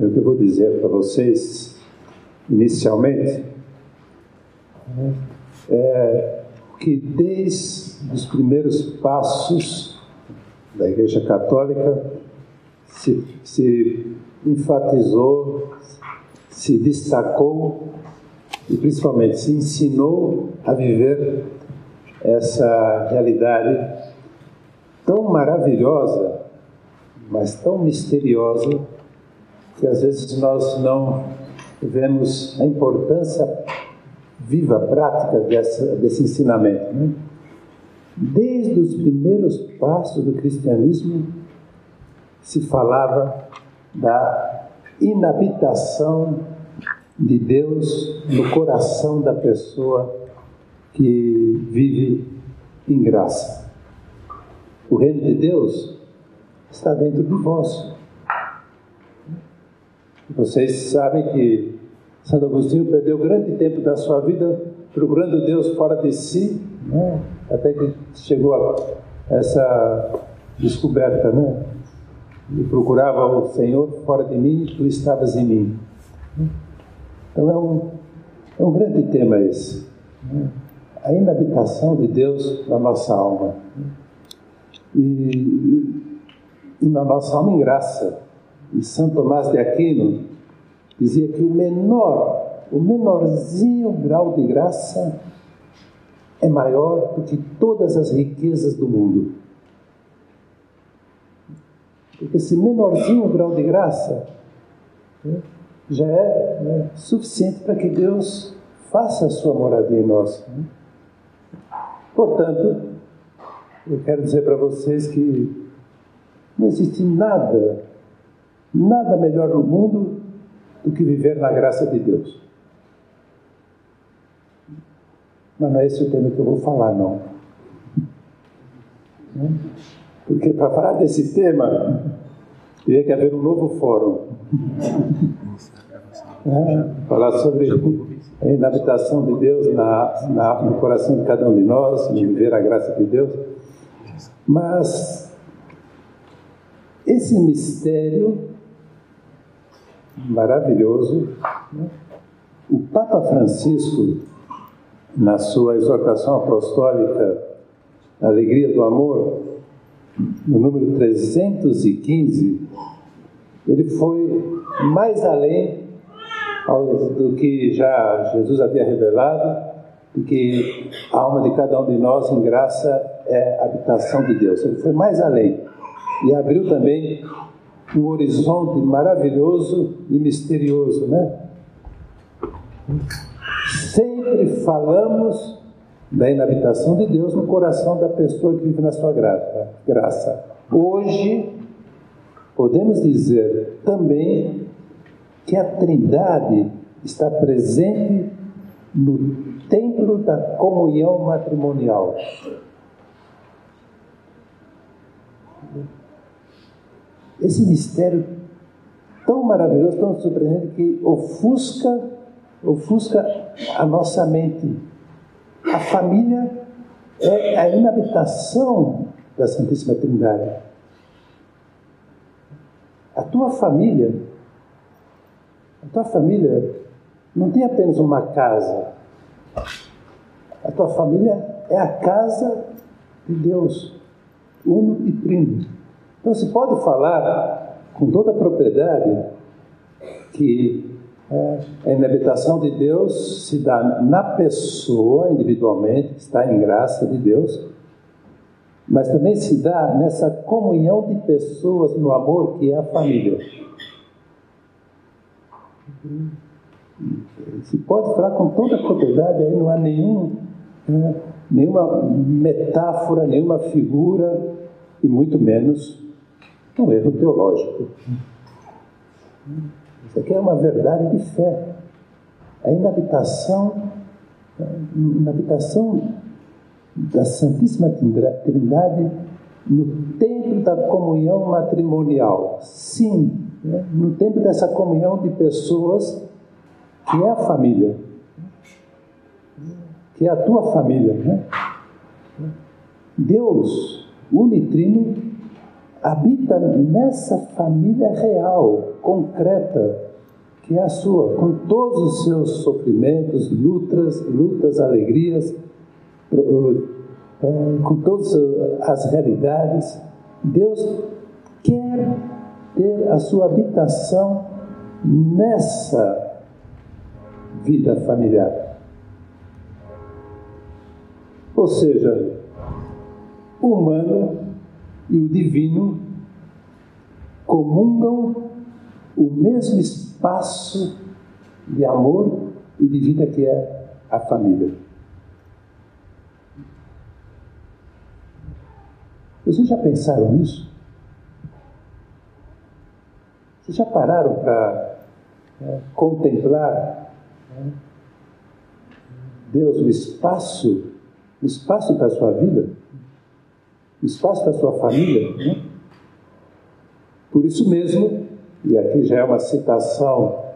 Eu devo dizer para vocês, inicialmente, é que desde os primeiros passos da Igreja Católica se, se enfatizou, se destacou e principalmente se ensinou a viver essa realidade tão maravilhosa, mas tão misteriosa, que às vezes nós não vemos a importância viva, prática dessa, desse ensinamento. Né? Desde os primeiros passos do cristianismo se falava da inabitação de Deus no coração da pessoa que vive em graça. O reino de Deus está dentro de vós. Vocês sabem que Santo Agostinho perdeu grande tempo da sua vida procurando Deus fora de si, né? até que chegou a essa descoberta, né? E procurava o Senhor fora de mim, tu estavas em mim. Então é um, é um grande tema esse. Né? A inabitação de Deus na nossa alma. E, e, e na nossa alma em graça. E São Tomás de Aquino dizia que o menor, o menorzinho grau de graça é maior do que todas as riquezas do mundo. Porque esse menorzinho grau de graça né, já é né, suficiente para que Deus faça a sua moradia em nós. Né? Portanto, eu quero dizer para vocês que não existe nada, nada melhor no mundo do que viver na graça de Deus. Mas não é esse o tema que eu vou falar, não. Porque para falar desse tema, teria que haver um novo fórum. É, falar sobre a inabitação de Deus na, na, no coração de cada um de nós, viver a graça de Deus. Mas esse mistério maravilhoso, né? o Papa Francisco, na sua exortação apostólica Alegria do Amor, no número 315, ele foi mais além do que já Jesus havia revelado, de que a alma de cada um de nós em graça é habitação de Deus. Ele foi mais além e abriu também um horizonte maravilhoso e misterioso, né? Sempre falamos da inabitação de Deus no coração da pessoa que vive na sua graça. Hoje, podemos dizer também que a Trindade está presente no templo da comunhão matrimonial. Esse mistério tão maravilhoso, tão surpreendente que ofusca, ofusca a nossa mente. A família é a inabitação da Santíssima Trindade. A tua família, a tua família não tem apenas uma casa. A tua família é a casa de Deus, uno e primo. Então se pode falar com toda a propriedade que é, a inabitação de Deus se dá na pessoa individualmente, que está em graça de Deus, mas também se dá nessa comunhão de pessoas no amor que é a família. Se pode falar com toda a propriedade, aí não há nenhum, né, nenhuma metáfora, nenhuma figura, e muito menos um erro teológico. Isso aqui é uma verdade de fé. A inabitação, a inabitação da Santíssima Trindade no tempo da comunhão matrimonial. Sim, né? no tempo dessa comunhão de pessoas que é a família, que é a tua família. Né? Deus, unitrino, habita nessa família real, concreta, que é a sua, com todos os seus sofrimentos, lutas, lutas, alegrias, é, com todas as realidades. Deus quer ter a sua habitação nessa vida familiar. Ou seja, o humano e o divino comungam o mesmo espaço de amor e de vida que é a família. Vocês já pensaram nisso? Vocês já pararam para é, contemplar é, Deus no espaço, no espaço da sua vida, espaço da sua família? Né? Por isso mesmo, e aqui já é uma citação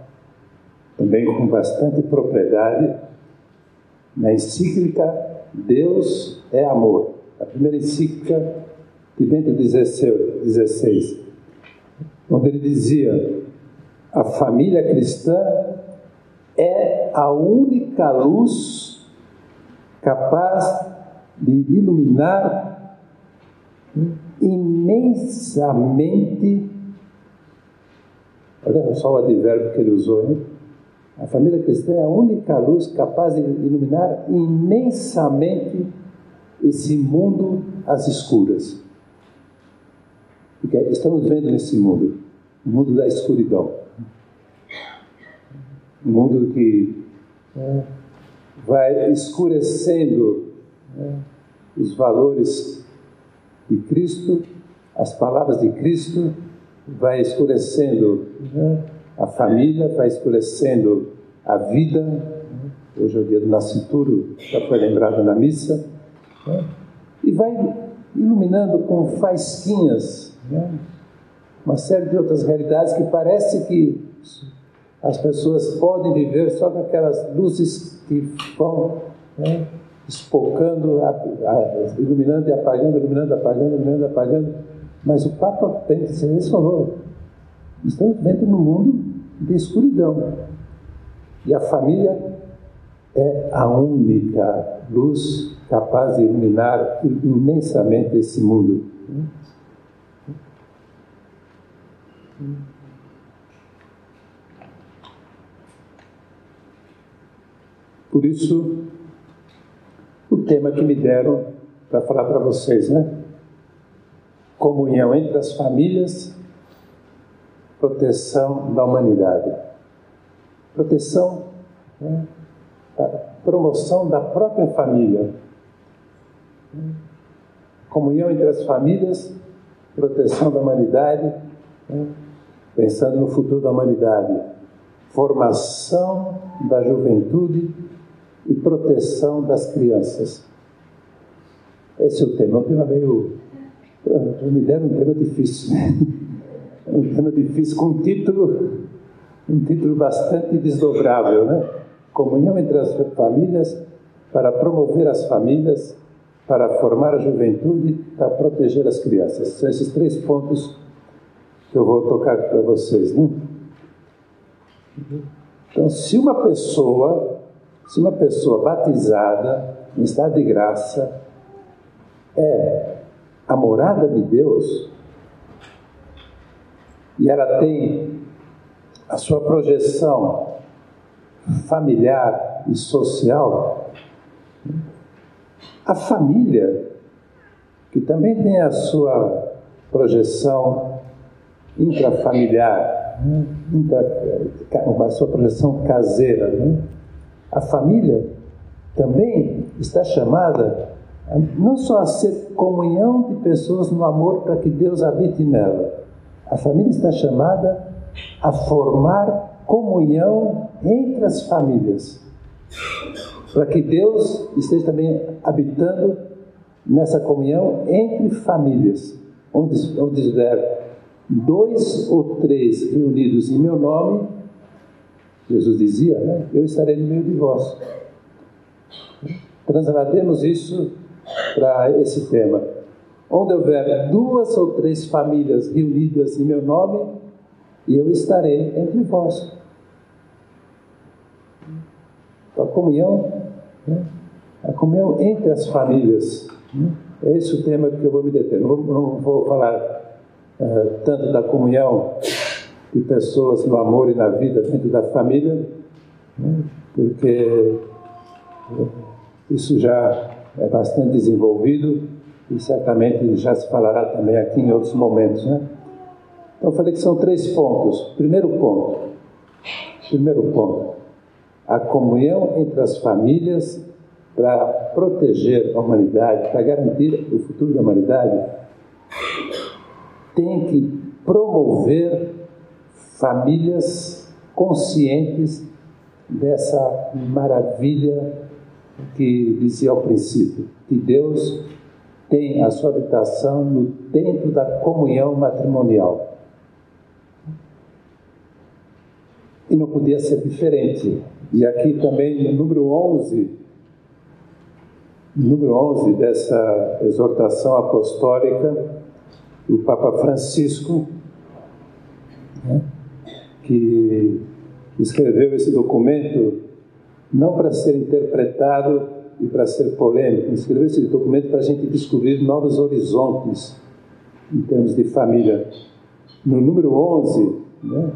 também com bastante propriedade, na encíclica Deus é Amor, a primeira encíclica de Bento XVI, onde ele dizia: a família cristã é a única luz capaz de iluminar imensamente Olha só o advérbio que ele usou, hein? A família cristã é a única luz capaz de iluminar imensamente esse mundo às escuras. Porque estamos vendo nesse mundo, o mundo da escuridão. Um mundo que é, vai escurecendo é, os valores de Cristo, as palavras de Cristo, vai escurecendo né? a família, vai escurecendo a vida. Né? Hoje é o dia do nascituro, já foi lembrado na missa. Né? E vai iluminando com faisquinhas né? uma série de outras realidades que parece que as pessoas podem viver só com aquelas luzes que vão espocando, iluminando e apagando, iluminando, apagando, iluminando, apagando mas o Papa Bento falou: estamos dentro no mundo de escuridão. E a família é a única luz capaz de iluminar imensamente esse mundo. Por isso, o tema que me deram para falar para vocês, né? comunhão entre as famílias, proteção da humanidade. Proteção, né, promoção da própria família. Comunhão entre as famílias, proteção da humanidade, né, pensando no futuro da humanidade. Formação da juventude e proteção das crianças. Esse é o tema, é um tema meio me deram um tema difícil. um tema difícil com um título, um título bastante desdobrável, né? Comunhão entre as famílias para promover as famílias, para formar a juventude, para proteger as crianças. São esses três pontos que eu vou tocar para vocês, né? Então, se uma pessoa, se uma pessoa batizada em estado de graça é a morada de Deus e ela tem a sua projeção familiar e social, a família, que também tem a sua projeção intrafamiliar, intra, a sua projeção caseira, né? A família também está chamada não só a ser comunhão de pessoas no amor para que Deus habite nela. A família está chamada a formar comunhão entre as famílias, para que Deus esteja também habitando nessa comunhão entre famílias, onde, estiver dois ou três reunidos em meu nome, Jesus dizia, né? eu estarei no meio de vós. Translademos isso para esse tema. onde houver duas ou três famílias reunidas em meu nome, eu estarei entre vós. A comunhão, né? a comunhão entre as famílias. Né? É esse o tema que eu vou me deter. Não vou, não vou falar uh, tanto da comunhão de pessoas no amor e na vida dentro da família, né? porque isso já é bastante desenvolvido e certamente já se falará também aqui em outros momentos. Né? Então, eu falei que são três pontos. Primeiro ponto, primeiro ponto, a comunhão entre as famílias para proteger a humanidade, para garantir o futuro da humanidade, tem que promover famílias conscientes dessa maravilha que dizia ao princípio, que Deus tem a sua habitação no templo da comunhão matrimonial. E não podia ser diferente. E aqui também no número 11, número 11 dessa exortação apostólica, o Papa Francisco, né, que escreveu esse documento não para ser interpretado e para ser polêmico, escreveu esse documento para a gente descobrir novos horizontes em termos de família. No número 11 né,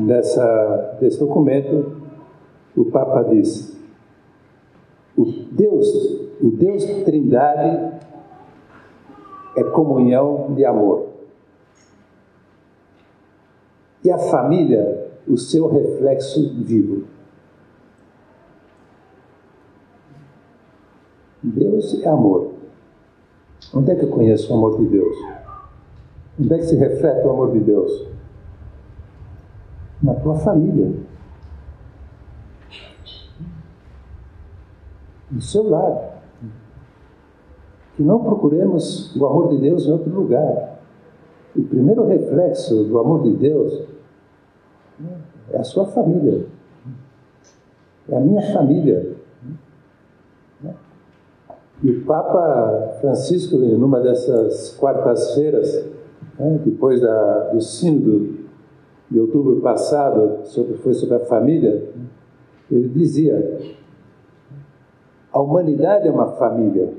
dessa, desse documento, o Papa diz: o Deus, o Deus Trindade é comunhão de amor. E a família, o seu reflexo vivo. Deus é amor. Onde é que eu conheço o amor de Deus? Onde é que se reflete o amor de Deus? Na tua família. No seu lar. Que não procuremos o amor de Deus em outro lugar. O primeiro reflexo do amor de Deus é a sua família. É a minha família. E o Papa Francisco, numa dessas quartas-feiras, né, depois da, do sínodo de outubro passado, sobre, foi sobre a família, ele dizia: a humanidade é uma família,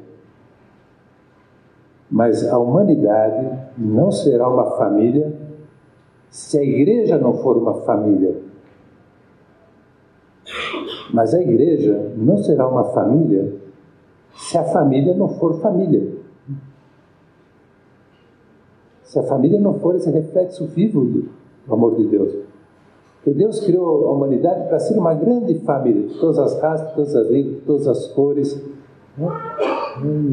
mas a humanidade não será uma família se a igreja não for uma família. Mas a igreja não será uma família se a família não for família. Se a família não for esse reflexo vivo do amor de Deus. Porque Deus criou a humanidade para ser uma grande família, de todas as raças, de todas as línguas, de todas as cores. Né?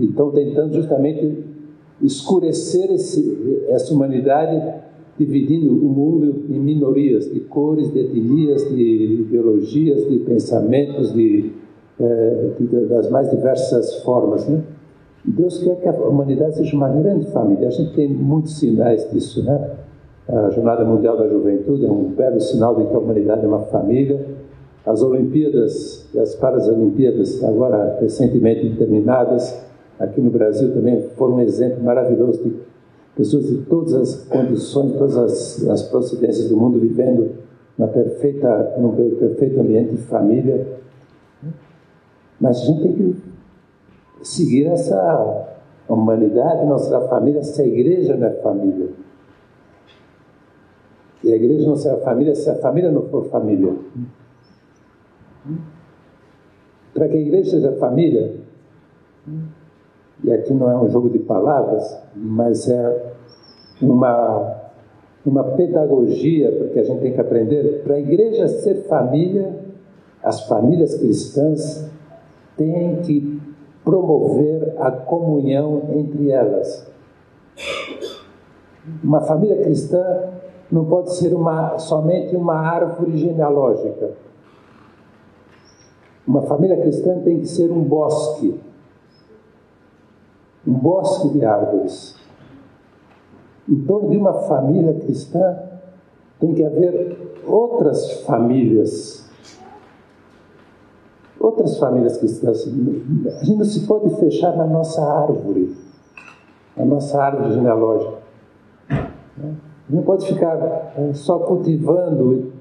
E estão tentando justamente escurecer esse, essa humanidade, dividindo o mundo em minorias, de cores, de etnias, de ideologias, de pensamentos, de é, das mais diversas formas. Né? Deus quer que a humanidade seja uma grande família. A gente tem muitos sinais disso. Né? A Jornada Mundial da Juventude é um belo sinal de que a humanidade é uma família. As Olimpíadas, as Paralimpíadas, agora recentemente terminadas, aqui no Brasil também foram um exemplo maravilhoso de pessoas de todas as condições, todas as, as procedências do mundo vivendo na perfeita, num perfeito ambiente de família mas a gente tem que seguir essa humanidade, nossa família, se a igreja não é família. E a igreja não será família se a família não for família. Para que a igreja seja família, e aqui não é um jogo de palavras, mas é uma, uma pedagogia, porque a gente tem que aprender, para a igreja ser família, as famílias cristãs tem que promover a comunhão entre elas. Uma família cristã não pode ser uma, somente uma árvore genealógica. Uma família cristã tem que ser um bosque um bosque de árvores. Em torno de uma família cristã tem que haver outras famílias outras famílias cristãs. A gente não se pode fechar na nossa árvore. a nossa árvore genealógica. Não pode ficar é, só cultivando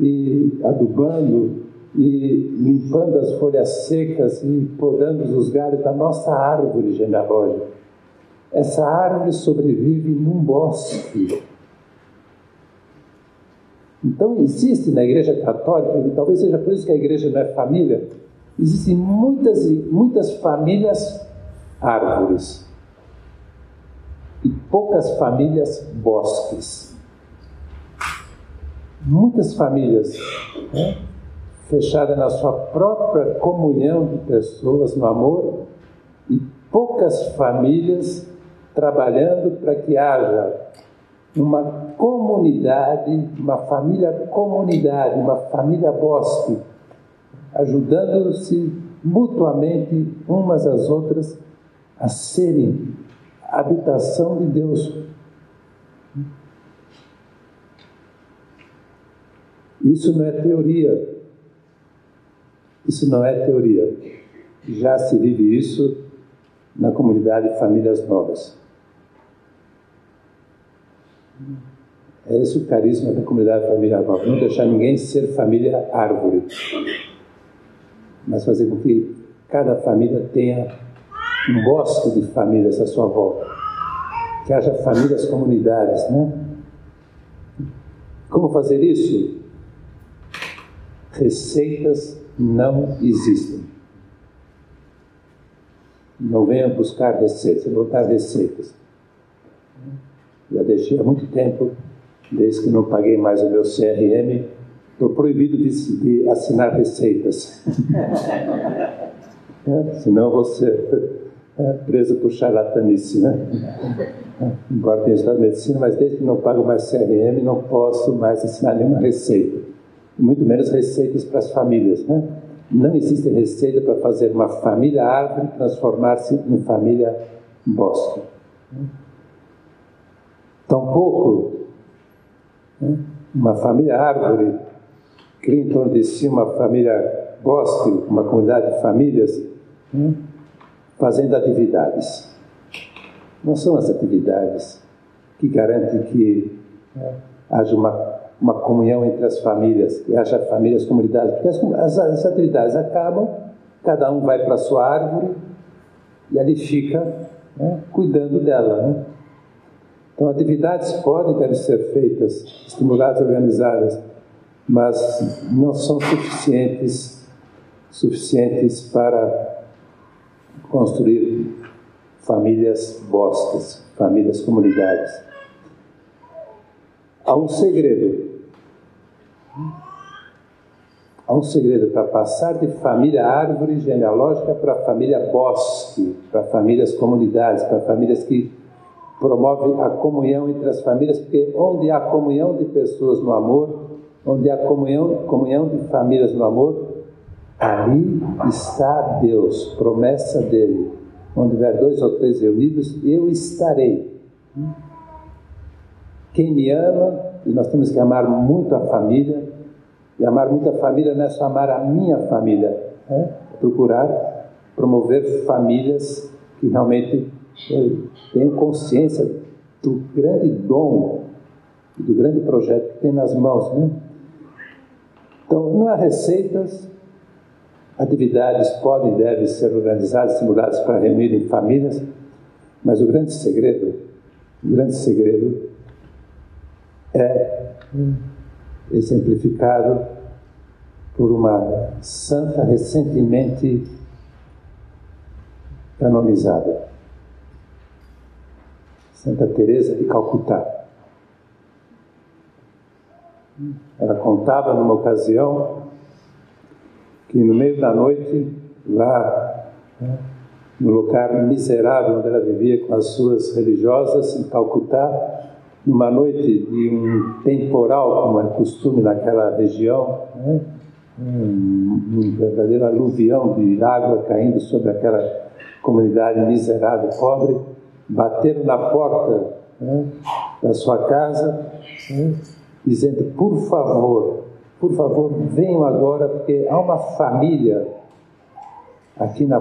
e adubando e limpando as folhas secas e podando os galhos da nossa árvore genealógica. Essa árvore sobrevive num bosque. Então existe na Igreja Católica, e talvez seja por isso que a igreja não é família, existem muitas, muitas famílias árvores e poucas famílias bosques. Muitas famílias né, fechadas na sua própria comunhão de pessoas no amor e poucas famílias trabalhando para que haja uma comunidade, uma família comunidade, uma família bosque, ajudando-se mutuamente umas às outras a serem habitação de Deus. Isso não é teoria. Isso não é teoria. Já se vive isso na comunidade Famílias Novas. É esse o carisma da comunidade Família Nova. Não deixar ninguém ser família árvore, mas fazer com que cada família tenha um bosque de famílias à sua volta. Que haja famílias, comunidades, né? Como fazer isso? Receitas não existem. Não venha buscar receitas, botar receitas. Já deixei há muito tempo, desde que não paguei mais o meu CRM, estou proibido de, de assinar receitas. é, senão você é, preso por charlatanice, né? Embora tenha estudado medicina, mas desde que não pago mais CRM, não posso mais assinar nenhuma receita. Muito menos receitas para as famílias, né? Não existe receita para fazer uma família árvore transformar-se em família bosque. Tampouco né? uma família árvore cria em torno de si uma família bosque, uma comunidade de famílias, né? fazendo atividades. Não são as atividades que garantem que né, haja uma, uma comunhão entre as famílias, que haja famílias, comunidades, porque as, as, as atividades acabam, cada um vai para a sua árvore e ali fica né, cuidando dela. Né? Então, atividades podem devem ser feitas, estimuladas, organizadas, mas não são suficientes, suficientes para construir famílias bosques, famílias comunidades. Há um segredo. Há um segredo para passar de família árvore genealógica para família bosque, para famílias comunidades, para famílias que promovem a comunhão entre as famílias, porque onde há comunhão de pessoas no amor, onde há comunhão, comunhão de famílias no amor, Ali está Deus, promessa dele. Onde tiver dois ou três reunidos, eu estarei. Quem me ama, e nós temos que amar muito a família, e amar muito a família não é só amar a minha família, é procurar promover famílias que realmente eh, tenham consciência do grande dom, do grande projeto que tem nas mãos. Né? Então, não há receitas, Atividades podem e devem ser organizadas, simuladas para reunir em famílias, mas o grande segredo, o grande segredo é exemplificado por uma santa recentemente canonizada, Santa Teresa de Calcutá. Ela contava numa ocasião que no meio da noite, lá né, no lugar miserável onde ela vivia com as suas religiosas, em Calcutá, numa noite de um temporal, como é costume naquela região, né, um, um verdadeiro aluvião de água caindo sobre aquela comunidade miserável, pobre, bateram na porta né, da sua casa, né, dizendo: por favor, por favor, venham agora, porque há uma família aqui na,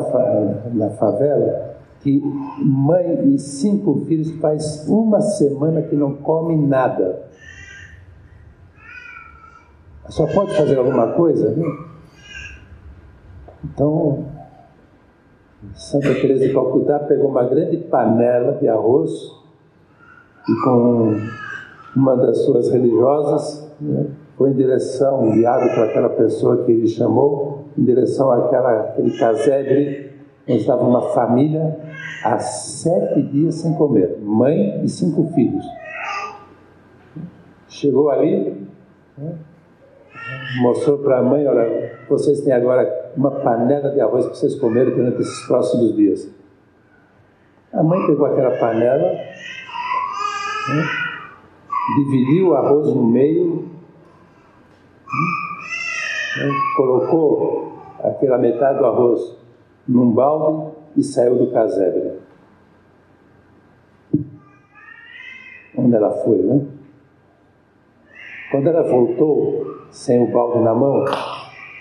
na favela que mãe e cinco filhos faz uma semana que não come nada. Só pode fazer alguma coisa, né? Então, Santa Teresa de Calcutá pegou uma grande panela de arroz e com uma das suas religiosas né, foi em direção, guiado para aquela pessoa que ele chamou, em direção àquela, àquele casebre onde estava uma família há sete dias sem comer, mãe e cinco filhos. Chegou ali, né, mostrou para a mãe, olha, vocês têm agora uma panela de arroz para vocês comerem durante esses próximos dias. A mãe pegou aquela panela, né, dividiu o arroz no meio, né, colocou aquela metade do arroz num balde e saiu do casebre. Onde ela foi, né? Quando ela voltou, sem o balde na mão,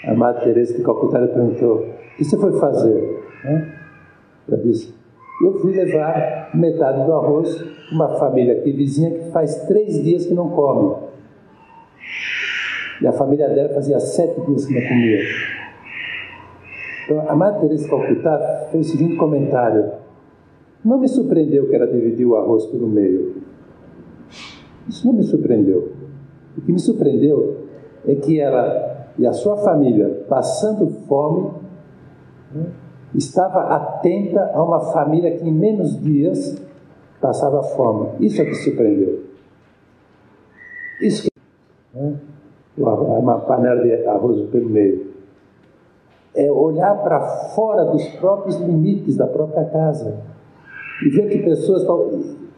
a Madre Teresa de Calcutá perguntou: O que você foi fazer? Né? Ela disse: Eu fui levar metade do arroz para uma família aqui vizinha que faz três dias que não come. E a família dela fazia sete dias que não comia. Então, a Madre Teresa Calcutá fez o seguinte comentário: Não me surpreendeu que ela dividiu o arroz pelo meio. Isso não me surpreendeu. O que me surpreendeu é que ela e a sua família, passando fome, né, estava atenta a uma família que em menos dias passava fome. Isso é que surpreendeu. Isso que né, uma panela de arroz pelo meio. É olhar para fora dos próprios limites da própria casa e ver que pessoas estão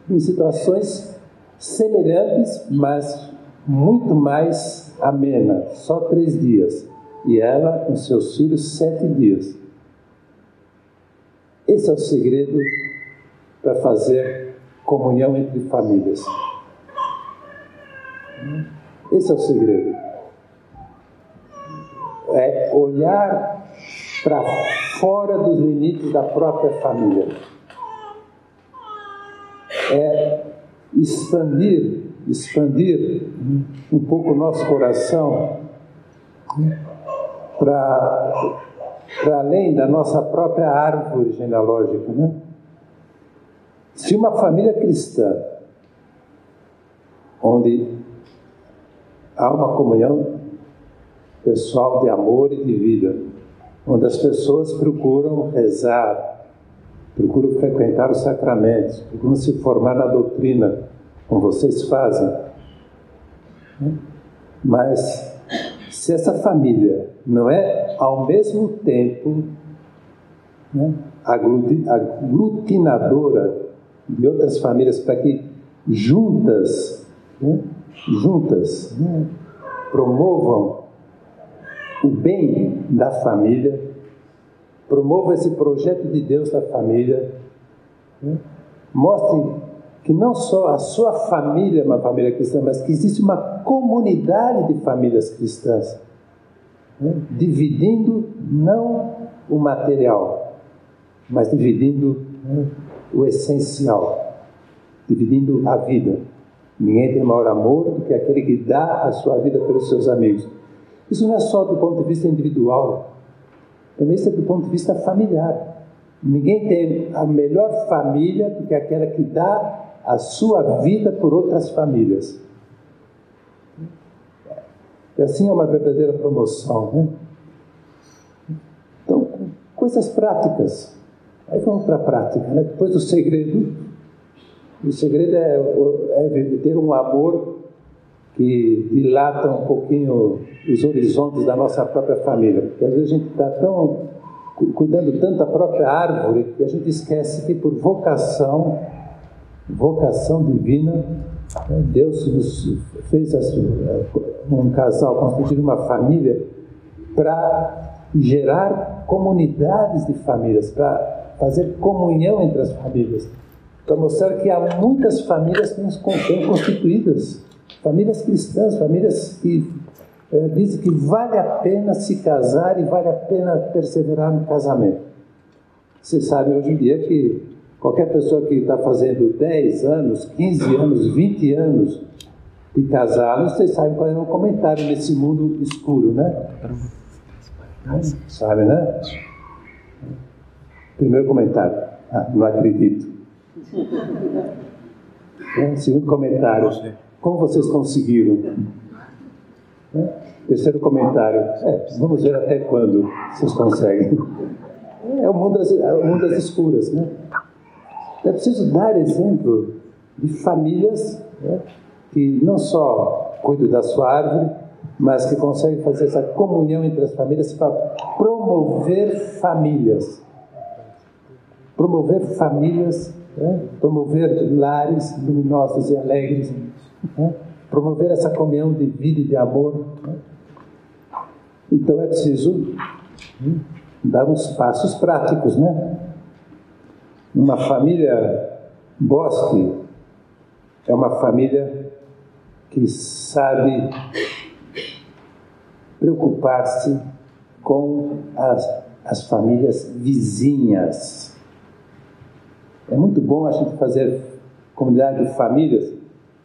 em situações semelhantes, mas muito mais amena, só três dias, e ela com seus filhos sete dias. Esse é o segredo para fazer comunhão entre famílias. Esse é o segredo. É olhar para fora dos limites da própria família. É expandir expandir um pouco o nosso coração para além da nossa própria árvore genealógica. Né? Se uma família cristã, onde há uma comunhão pessoal de amor e de vida, onde as pessoas procuram rezar, procuram frequentar os sacramentos, procuram se formar na doutrina, como vocês fazem. Mas se essa família não é ao mesmo tempo né, aglutinadora de outras famílias para que juntas, né, juntas, né, promovam o bem da família, promovam esse projeto de Deus da família, né, mostrem que não só a sua família é uma família cristã, mas que existe uma comunidade de famílias cristãs, né? dividindo não o material, mas dividindo né, o essencial, dividindo a vida. Ninguém tem maior amor do que aquele que dá a sua vida pelos seus amigos. Isso não é só do ponto de vista individual, também isso é do ponto de vista familiar. Ninguém tem a melhor família do que aquela que dá a sua vida por outras famílias. E assim é uma verdadeira promoção, né? Então, coisas práticas. Aí vamos para a prática, né? Depois do segredo, o segredo é, é ter um amor que dilata um pouquinho os horizontes da nossa própria família. Porque às vezes a gente está tão cuidando tanto da própria árvore que a gente esquece que por vocação vocação divina. Né? Deus nos fez um casal constituir uma família para gerar comunidades de famílias, para fazer comunhão entre as famílias, para mostrar que há muitas famílias bem constituídas, famílias cristãs, famílias que é, dizem que vale a pena se casar e vale a pena perseverar no casamento. Vocês sabem hoje em dia que Qualquer pessoa que está fazendo 10 anos, 15 anos, 20 anos de casado, vocês sabem qual é o comentário nesse mundo escuro, né? Sabe, né? Primeiro comentário. Ah, não acredito. É, segundo comentário. Como vocês conseguiram? É, terceiro comentário. É, vamos ver até quando vocês conseguem. É o mundo das, é o mundo das escuras, né? É preciso dar exemplo de famílias né, que não só cuidam da sua árvore, mas que conseguem fazer essa comunhão entre as famílias para promover famílias. Promover famílias, né, promover lares luminosos e alegres, né, promover essa comunhão de vida e de amor. Né. Então é preciso hum, dar uns passos práticos, né? Uma família Bosque é uma família que sabe preocupar-se com as, as famílias vizinhas. É muito bom a gente fazer comunidade de famílias,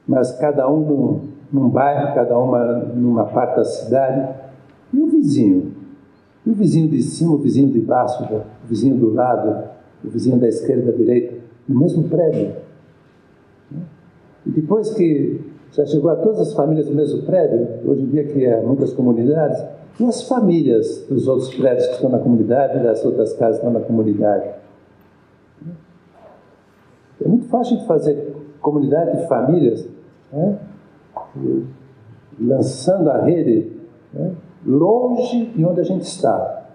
mas cada um num, num bairro, cada uma numa parte da cidade. E o vizinho? E o vizinho de cima, o vizinho de baixo, o vizinho do lado, o vizinho da esquerda da direita, no mesmo prédio. E depois que já chegou a todas as famílias do mesmo prédio, hoje em dia que é muitas comunidades, e as famílias dos outros prédios que estão na comunidade, das outras casas que estão na comunidade. É muito fácil de fazer comunidade de famílias, né? lançando a rede né? longe de onde a gente está.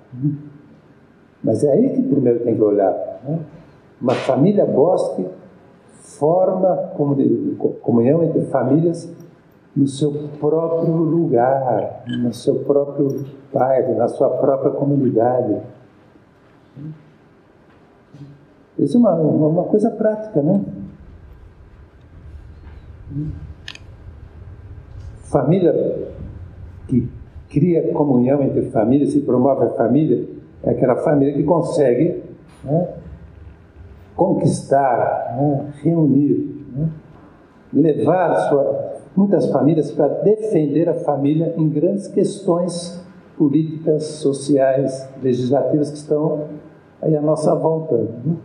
Mas é aí que primeiro tem que olhar. Né? Uma família bosque forma comunhão entre famílias no seu próprio lugar, no seu próprio bairro, na sua própria comunidade. Isso é uma, uma coisa prática, né? Família que cria comunhão entre famílias e promove a família é aquela família que consegue né, conquistar, né, reunir, né, levar sua, muitas famílias para defender a família em grandes questões políticas, sociais, legislativas que estão aí à nossa volta. Né?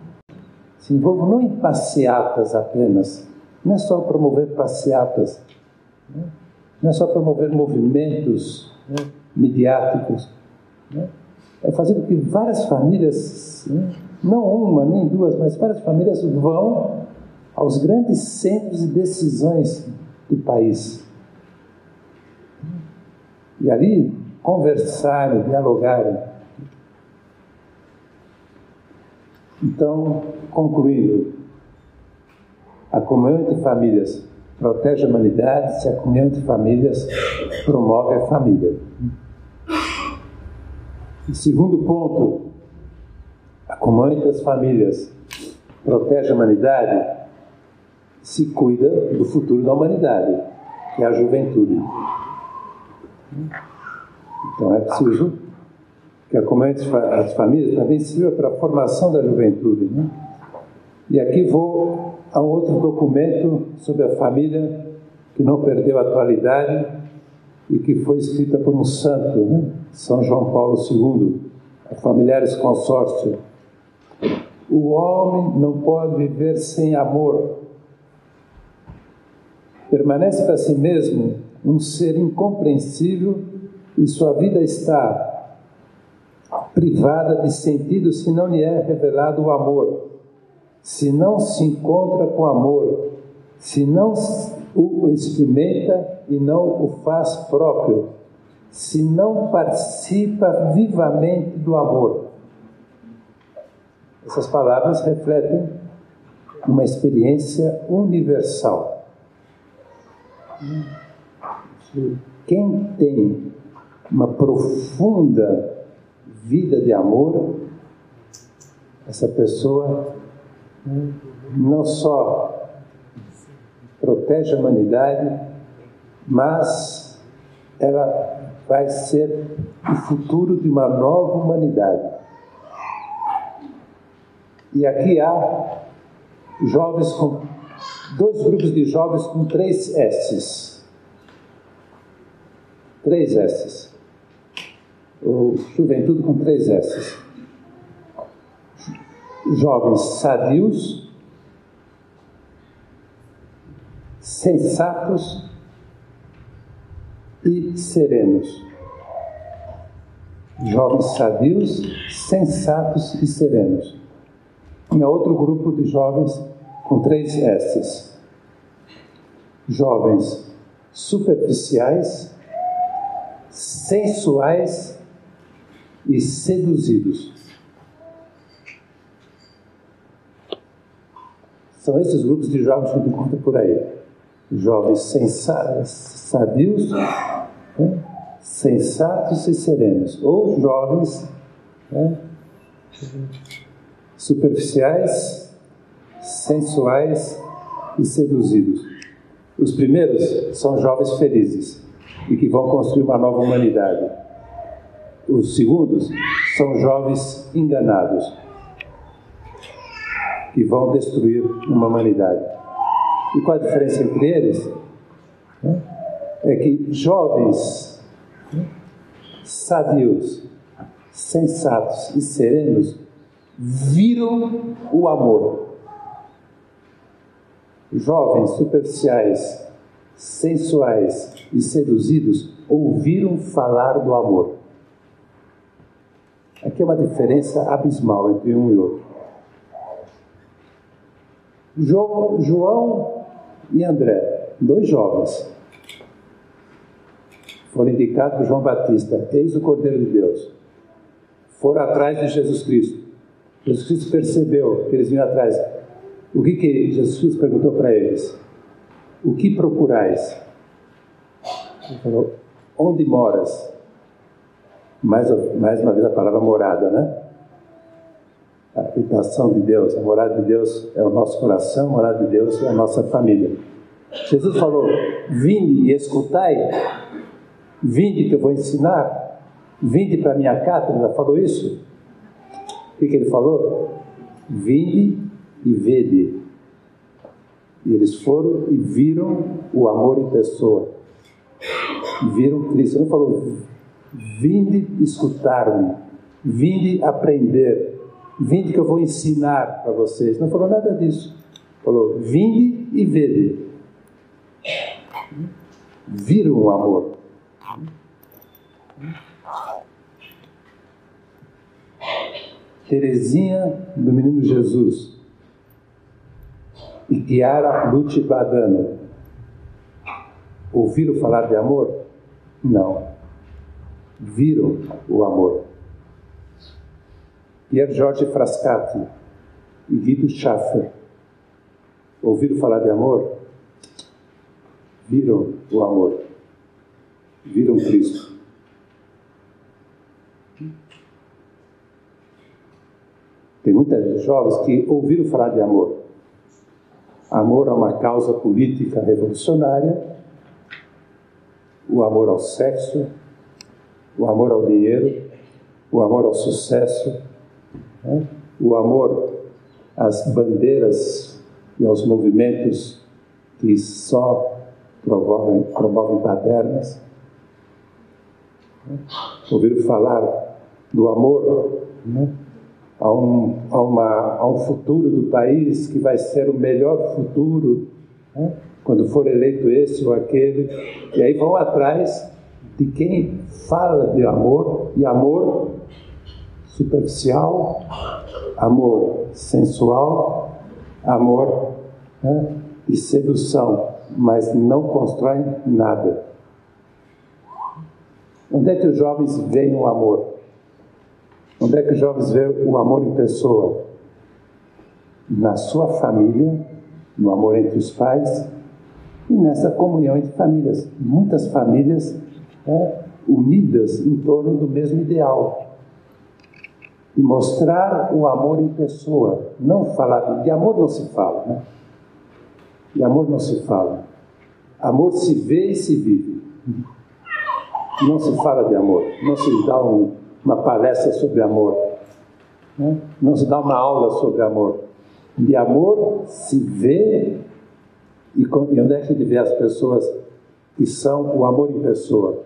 Se envolvam não em passeatas apenas, não é só promover passeatas, né? não é só promover movimentos né, midiáticos, né? é fazer com que várias famílias, né, não uma nem duas, mas várias famílias vão aos grandes centros de decisões do país. E ali conversarem, dialogarem. Então, concluindo, a comunhão entre famílias protege a humanidade se a comunhão entre famílias promove a família. Segundo ponto, a comunhão entre as famílias protege a humanidade, se cuida do futuro da humanidade, que é a juventude. Então é preciso que a comunhão entre as famílias também sirva para a formação da juventude. Né? E aqui vou a outro documento sobre a família que não perdeu a atualidade e que foi escrita por um santo, né? São João Paulo II, a Familiares Consórcio. O homem não pode viver sem amor. Permanece para si mesmo um ser incompreensível e sua vida está privada de sentido se não lhe é revelado o amor, se não se encontra com amor, se não o experimenta e não o faz próprio, se não participa vivamente do amor. Essas palavras refletem uma experiência universal. Quem tem uma profunda vida de amor, essa pessoa não só protege a humanidade, mas ela vai ser o futuro de uma nova humanidade. E aqui há jovens com dois grupos de jovens com três S's. Três S's. Ou juventude com três S's. Jovens sadios, sensatos e serenos. Jovens sadios, sensatos e serenos. E outro grupo de jovens com três S's. Jovens superficiais, sensuais e seduzidos. São esses grupos de jovens que encontra por aí. Jovens sadios, né? sensatos e serenos. Ou jovens né? superficiais, sensuais e seduzidos. Os primeiros são jovens felizes e que vão construir uma nova humanidade. Os segundos são jovens enganados que vão destruir uma humanidade. E qual a diferença entre eles? É que jovens sadios, sensatos e serenos viram o amor. Jovens superficiais, sensuais e seduzidos ouviram falar do amor. Aqui é uma diferença abismal entre um e outro. João e André, dois jovens, foram indicados por João Batista, eis o Cordeiro de Deus. Foram atrás de Jesus Cristo. Jesus Cristo percebeu que eles vinham atrás. O que, que Jesus Cristo perguntou para eles? O que procurais? Ele falou, onde moras? Mais, mais uma vez a palavra morada, né? Habitação de Deus, a morada de Deus é o nosso coração, a morada de Deus é a nossa família. Jesus falou: Vinde e escutai, vinde que eu vou ensinar, vinde para a minha cátedra. Falou isso? O que, que ele falou? Vinde e vede. E eles foram e viram o amor em pessoa. Viram Cristo. Ele falou, vinde escutar-me, vinde aprender, vinde que eu vou ensinar para vocês. Não falou nada disso. Falou, vinde e vede. Viram o amor. Terezinha do Menino Jesus e Kiara Lute Badano ouviram falar de amor? Não. Viram o amor. Pier Jorge Frascati e Guido Schaffer ouviram falar de amor? Viram o amor. Viram Cristo. Tem muitas jovens que ouviram falar de amor. Amor a uma causa política revolucionária, o amor ao sexo, o amor ao dinheiro, o amor ao sucesso, né? o amor às bandeiras e aos movimentos que só promovem, promovem badernas. Né? Ouviram falar do amor né? a um, a, uma, a um futuro do país que vai ser o melhor futuro, né? quando for eleito esse ou aquele, e aí vão atrás de quem fala de amor, e amor superficial, amor sensual, amor né, de sedução, mas não constrói nada. Onde é que os jovens veem o amor? Onde é que os jovens veem o amor em pessoa? Na sua família, no amor entre os pais e nessa comunhão entre famílias. Muitas famílias é, unidas em torno do mesmo ideal. E mostrar o amor em pessoa. Não falar. De amor não se fala, né? De amor não se fala. Amor se vê e se vive. Não se fala de amor. Não se dá um, uma palestra sobre amor. Né? Não se dá uma aula sobre amor. de amor se vê e, e onde é que gente vê as pessoas que são o amor em pessoa?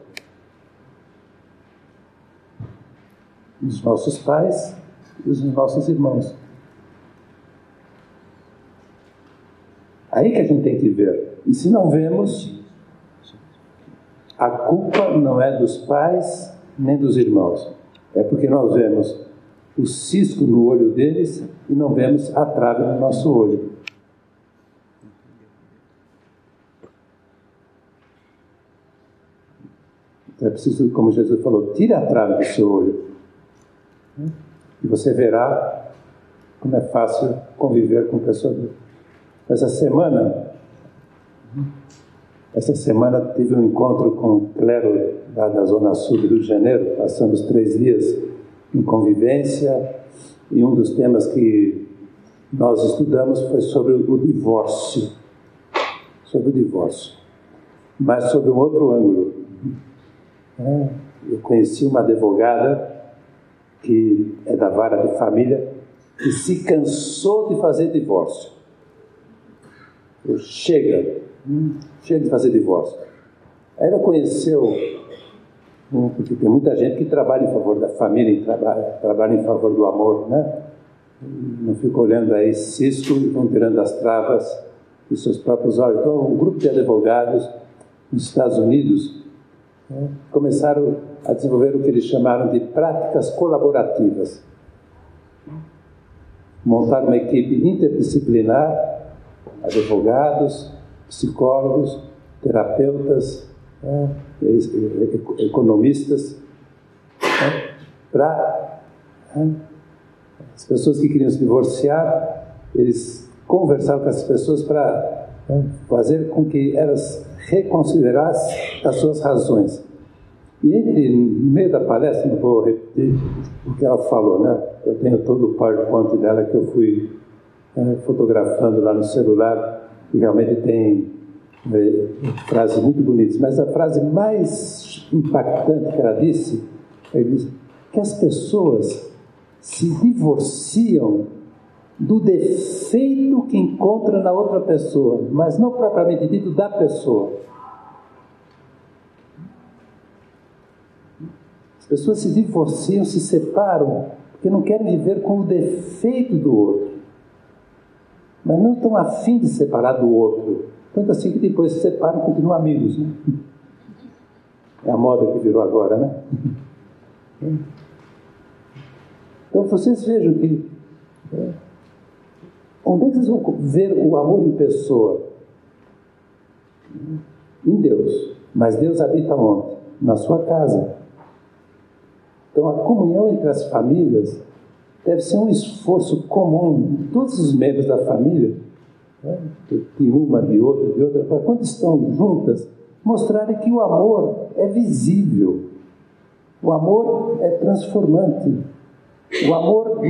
Nos nossos pais e nos nossos irmãos. Aí que a gente tem que ver. E se não vemos, a culpa não é dos pais nem dos irmãos. É porque nós vemos o cisco no olho deles e não vemos a trave no nosso olho. Então é preciso, como Jesus falou, tire a trave do seu olho. E você verá como é fácil conviver com pessoas. Essa semana, essa semana tive um encontro com o clero lá da Zona Sul do Rio de Janeiro, passamos três dias em convivência, e um dos temas que nós estudamos foi sobre o divórcio. Sobre o divórcio. Mas sobre um outro ângulo. Eu conheci uma advogada que é da vara de família que se cansou de fazer divórcio. Chega, hum, chega de fazer divórcio. Aí ela conheceu porque tem muita gente que trabalha em favor da família, trabalha, trabalha em favor do amor, né? Não fica olhando aí cisco e vão tirando as travas dos seus próprios olhos. Então, um grupo de advogados nos Estados Unidos né, começaram a desenvolver o que eles chamaram de práticas colaborativas. Montaram uma equipe interdisciplinar, advogados, psicólogos, terapeutas, né, economistas, né, para né, as pessoas que queriam se divorciar, eles conversavam com as pessoas para né, fazer com que elas reconsiderassem as suas razões. E entre, no meio da palestra, não vou repetir o que ela falou, né? Eu tenho todo o PowerPoint dela que eu fui né, fotografando lá no celular, que realmente tem é, frases muito bonitas, mas a frase mais impactante que ela disse, ela disse que as pessoas se divorciam do defeito que encontra na outra pessoa, mas não propriamente dito da pessoa. As pessoas se divorciam, se separam, porque não querem viver com o defeito do outro, mas não estão afim de separar do outro tanto assim que depois se separam e continuam amigos. Né? É a moda que virou agora, né? Então vocês vejam que. É, onde é vocês vão ver o amor em pessoa? Em Deus. Mas Deus habita onde? Na sua casa. Então a comunhão entre as famílias deve ser um esforço comum de todos os membros da família né? de uma, de outra, de outra, para quando estão juntas, mostrarem que o amor é visível, o amor é transformante, o amor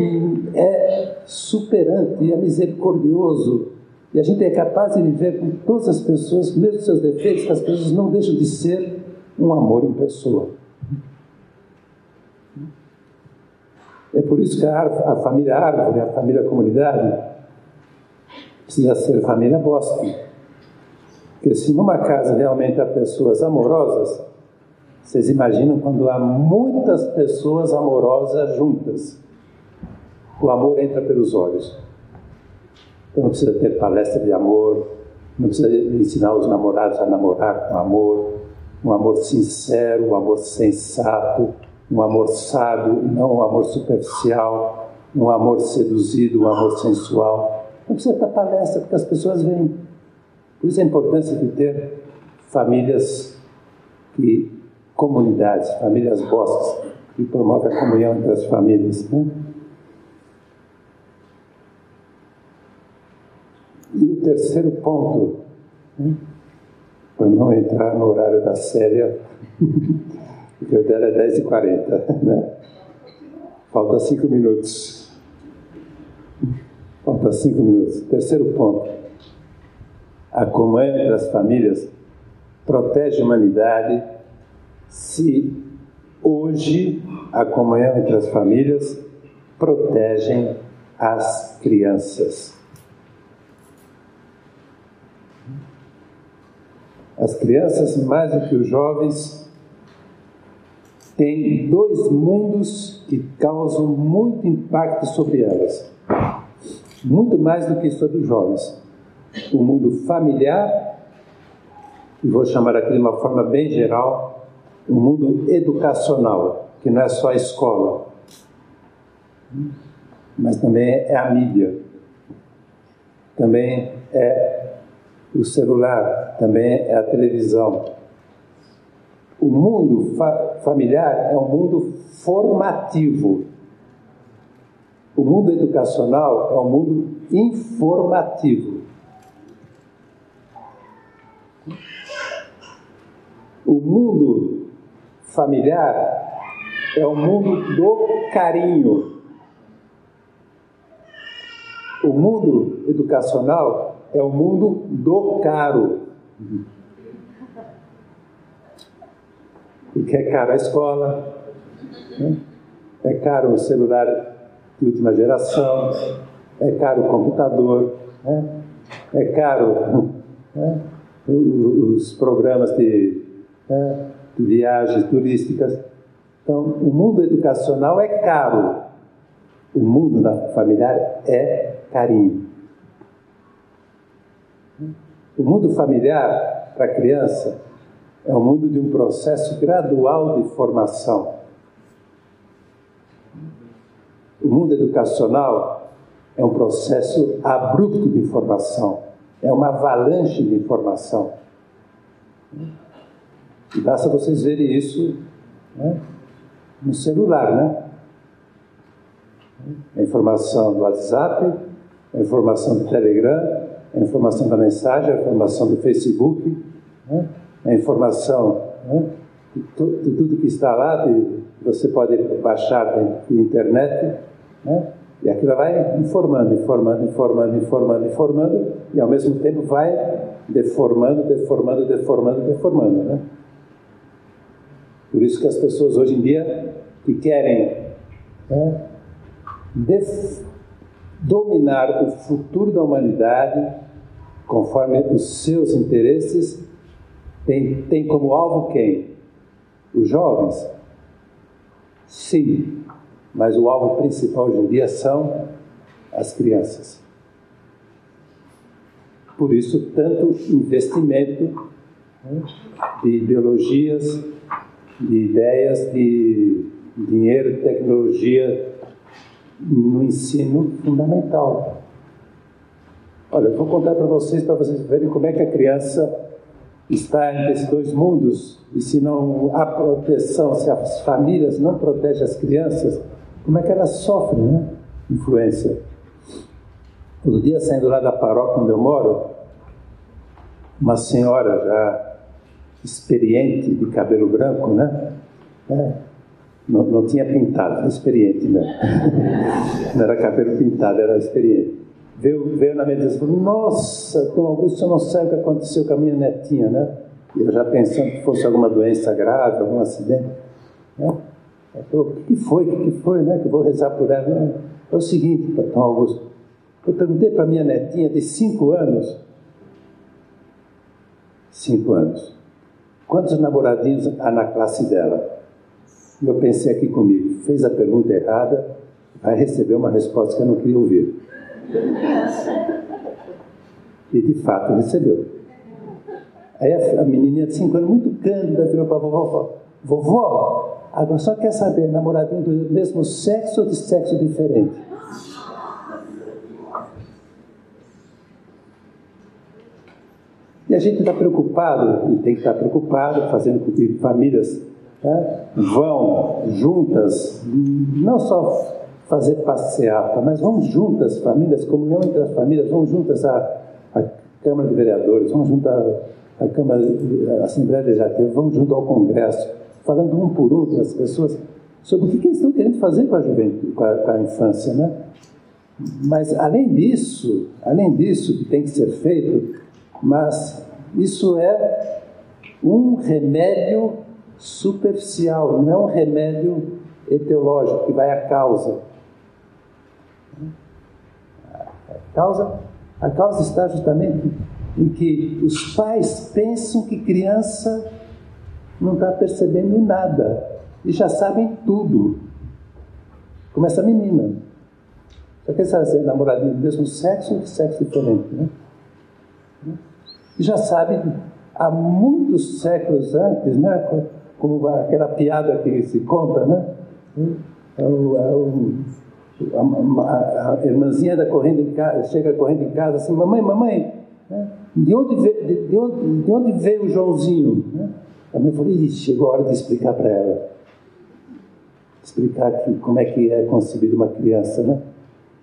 é superante, é misericordioso, e a gente é capaz de viver com todas as pessoas, mesmo seus defeitos, que as pessoas não deixam de ser um amor em pessoa. É por isso que a, a família árvore, a família comunidade, precisa ser família bosque. Porque se numa casa realmente há pessoas amorosas, vocês imaginam quando há muitas pessoas amorosas juntas. O amor entra pelos olhos. Então não precisa ter palestra de amor, não precisa ensinar os namorados a namorar com amor, um amor sincero, um amor sensato, um amor sábio, não um amor superficial, um amor seduzido, um amor sensual. Não precisa dar palestra, porque as pessoas vêm. Por isso a importância de ter famílias que, comunidades, famílias bosques, que promovem a comunhão entre as famílias. Né? E o terceiro ponto, né? para não entrar no horário da série, porque o dela é 10h40. Né? Falta 5 minutos. Falta 5 minutos. Terceiro ponto. A comunhão entre as famílias protege a humanidade se hoje a comunhão entre as famílias protege as crianças. As crianças, mais do que os jovens, têm dois mundos que causam muito impacto sobre elas. Muito mais do que sobre os jovens. O mundo familiar, e vou chamar aqui de uma forma bem geral, o mundo educacional, que não é só a escola, mas também é a mídia, também é o celular, também é a televisão. O mundo fa familiar é um mundo formativo. O mundo educacional é um mundo informativo. O mundo familiar é o mundo do carinho. O mundo educacional é o mundo do caro. Porque é caro a escola, né? é caro o celular de última geração, é caro o computador, né? é caro né? os programas de, né? de viagens turísticas. Então, o mundo educacional é caro, o mundo familiar é carinho. O mundo familiar, para a criança, é o mundo de um processo gradual de formação. O mundo educacional é um processo abrupto de informação, é uma avalanche de informação. E basta vocês verem isso né, no celular, né? A informação do WhatsApp, a informação do Telegram, a informação da mensagem, a informação do Facebook, né? A informação né? de, de, tudo que está lá, de, você pode baixar da internet, né? e aquilo vai informando, informando, informando, informando, informando, e ao mesmo tempo vai deformando, deformando, deformando, deformando. Né? Por isso que as pessoas hoje em dia que querem né, dominar o futuro da humanidade conforme os seus interesses, tem, tem como alvo quem? Os jovens? Sim, mas o alvo principal hoje em dia são as crianças. Por isso, tanto investimento né, de ideologias, de ideias, de dinheiro, tecnologia no ensino fundamental. Olha, eu vou contar para vocês, para vocês verem como é que a criança está entre esses dois mundos e se não há proteção, se as famílias não protegem as crianças, como é que elas sofrem, né? Influência. Todo dia saindo lá da paróquia onde eu moro, uma senhora já experiente de cabelo branco, né? É, não, não tinha pintado, experiente mesmo. não era cabelo pintado, era experiente veio, veio na minha falou: Nossa, Dom Augusto, eu não sei o que aconteceu com a minha netinha, né? Eu já pensando que fosse alguma doença grave, algum acidente. Né? falou: O que foi? O que foi, né? Que eu vou rezar por ela. É o seguinte, Dom Augusto. Eu perguntei para minha netinha de cinco anos. Cinco anos. Quantos namoradinhos há na classe dela? E eu pensei aqui comigo, fez a pergunta errada, vai receber uma resposta que eu não queria ouvir. E de fato recebeu. Aí a, a menininha de 5 anos, muito cândida, virou para a vovó: Vovó, agora só quer saber, namoradinho do mesmo sexo ou de sexo diferente? E a gente está preocupado, e tem que estar preocupado, fazendo com que famílias né, vão juntas, não só fazer passeata, mas vamos juntas, famílias, comunhão entre as famílias, vamos juntas à, à Câmara de Vereadores, vamos juntas à, Câmara, à Assembleia Legislativa, vamos junto ao Congresso, falando um por um as pessoas sobre o que, que eles estão querendo fazer com a juventude, com a, com a infância, né? Mas além disso, além disso que tem que ser feito, mas isso é um remédio superficial, não é um remédio etiológico que vai à causa. A causa, a causa está justamente em que os pais pensam que criança não está percebendo nada e já sabem tudo. Como essa menina. Só que essa namoradinha do mesmo sexo, sexo diferente, né? E já sabe há muitos séculos antes, né? Como aquela piada que se conta, né? É o, é o, a, a, irmãzinha da correndo em casa, chega correndo em casa assim, mamãe, mamãe, né? de, onde veio, de, de, onde, de onde veio o Joãozinho? Né? A mãe falou, Ih, chegou a hora de explicar para ela. Explicar que, como é que é concebida uma criança, né?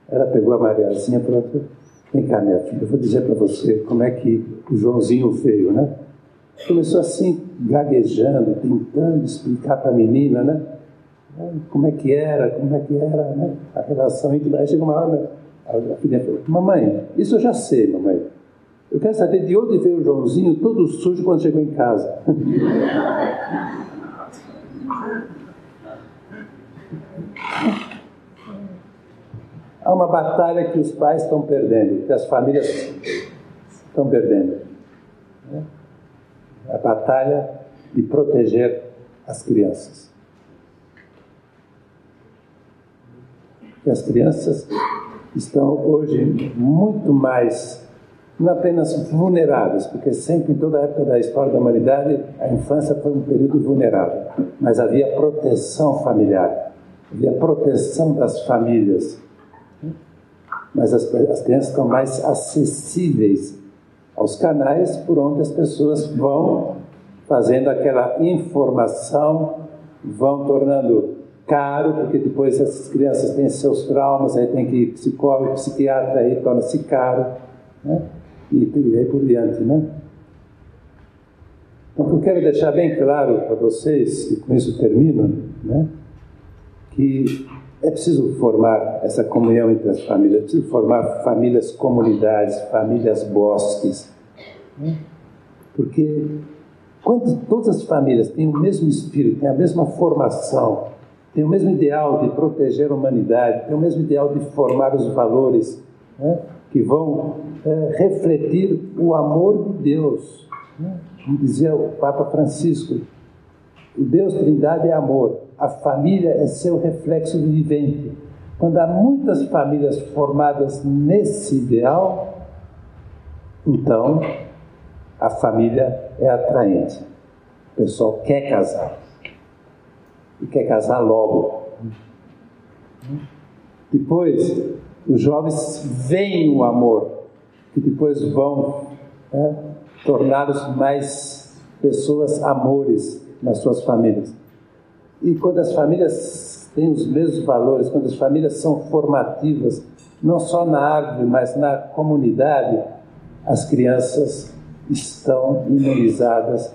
Ela pegou a Mariazinha e falou, vem cá minha filha, eu vou dizer para você como é que o Joãozinho veio, né? Começou assim, gaguejando, tentando explicar para a menina, né? Como é que era, como é que era, né? A relação entre... Aí chegou uma hora, a filha falou, mamãe, isso eu já sei, mamãe. Eu quero saber de onde veio o Joãozinho todo sujo quando chegou em casa. Há uma batalha que os pais estão perdendo, que as famílias estão perdendo. Né? A batalha de proteger as crianças. Que as crianças estão hoje muito mais não apenas vulneráveis, porque sempre, em toda a época da história da humanidade, a infância foi um período vulnerável, mas havia proteção familiar, havia proteção das famílias. Mas as, as crianças estão mais acessíveis aos canais por onde as pessoas vão fazendo aquela informação, vão tornando caro, porque depois essas crianças têm seus traumas, aí tem que ir psicólogo, psiquiatra, aí torna-se caro. Né? e aí por diante, né? Então, eu quero deixar bem claro para vocês, e com isso termino, né? Que é preciso formar essa comunhão entre as famílias, é preciso formar famílias comunidades, famílias bosques, né? porque quando todas as famílias têm o mesmo espírito, têm a mesma formação, têm o mesmo ideal de proteger a humanidade, têm o mesmo ideal de formar os valores, né? que vão é, refletir o amor de Deus. Né? Como dizia o Papa Francisco, o Deus Trindade é amor, a família é seu reflexo vivente. Quando há muitas famílias formadas nesse ideal, então a família é atraente. O pessoal quer casar. E quer casar logo. Depois, os jovens veem o amor, que depois vão é, torná-los mais pessoas amores nas suas famílias. E quando as famílias têm os mesmos valores, quando as famílias são formativas, não só na árvore, mas na comunidade, as crianças estão imunizadas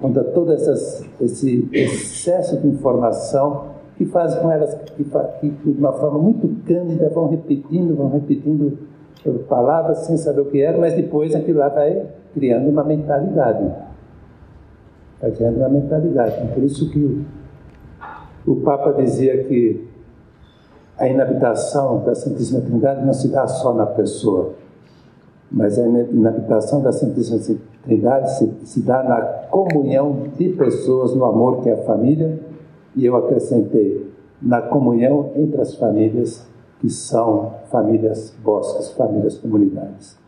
contra todo essas, esse excesso de informação que faz com elas, que, que de uma forma muito cândida vão repetindo, vão repetindo palavras sem saber o que era, mas depois aquilo lá vai criando uma mentalidade. Vai criando uma mentalidade. Por isso que o, o Papa dizia que a inabitação da Santíssima Trindade não se dá só na pessoa, mas a inabitação da Santíssima Trindade se, se dá na comunhão de pessoas, no amor que é a família e eu acrescentei na comunhão entre as famílias, que são famílias bosques, famílias comunidades.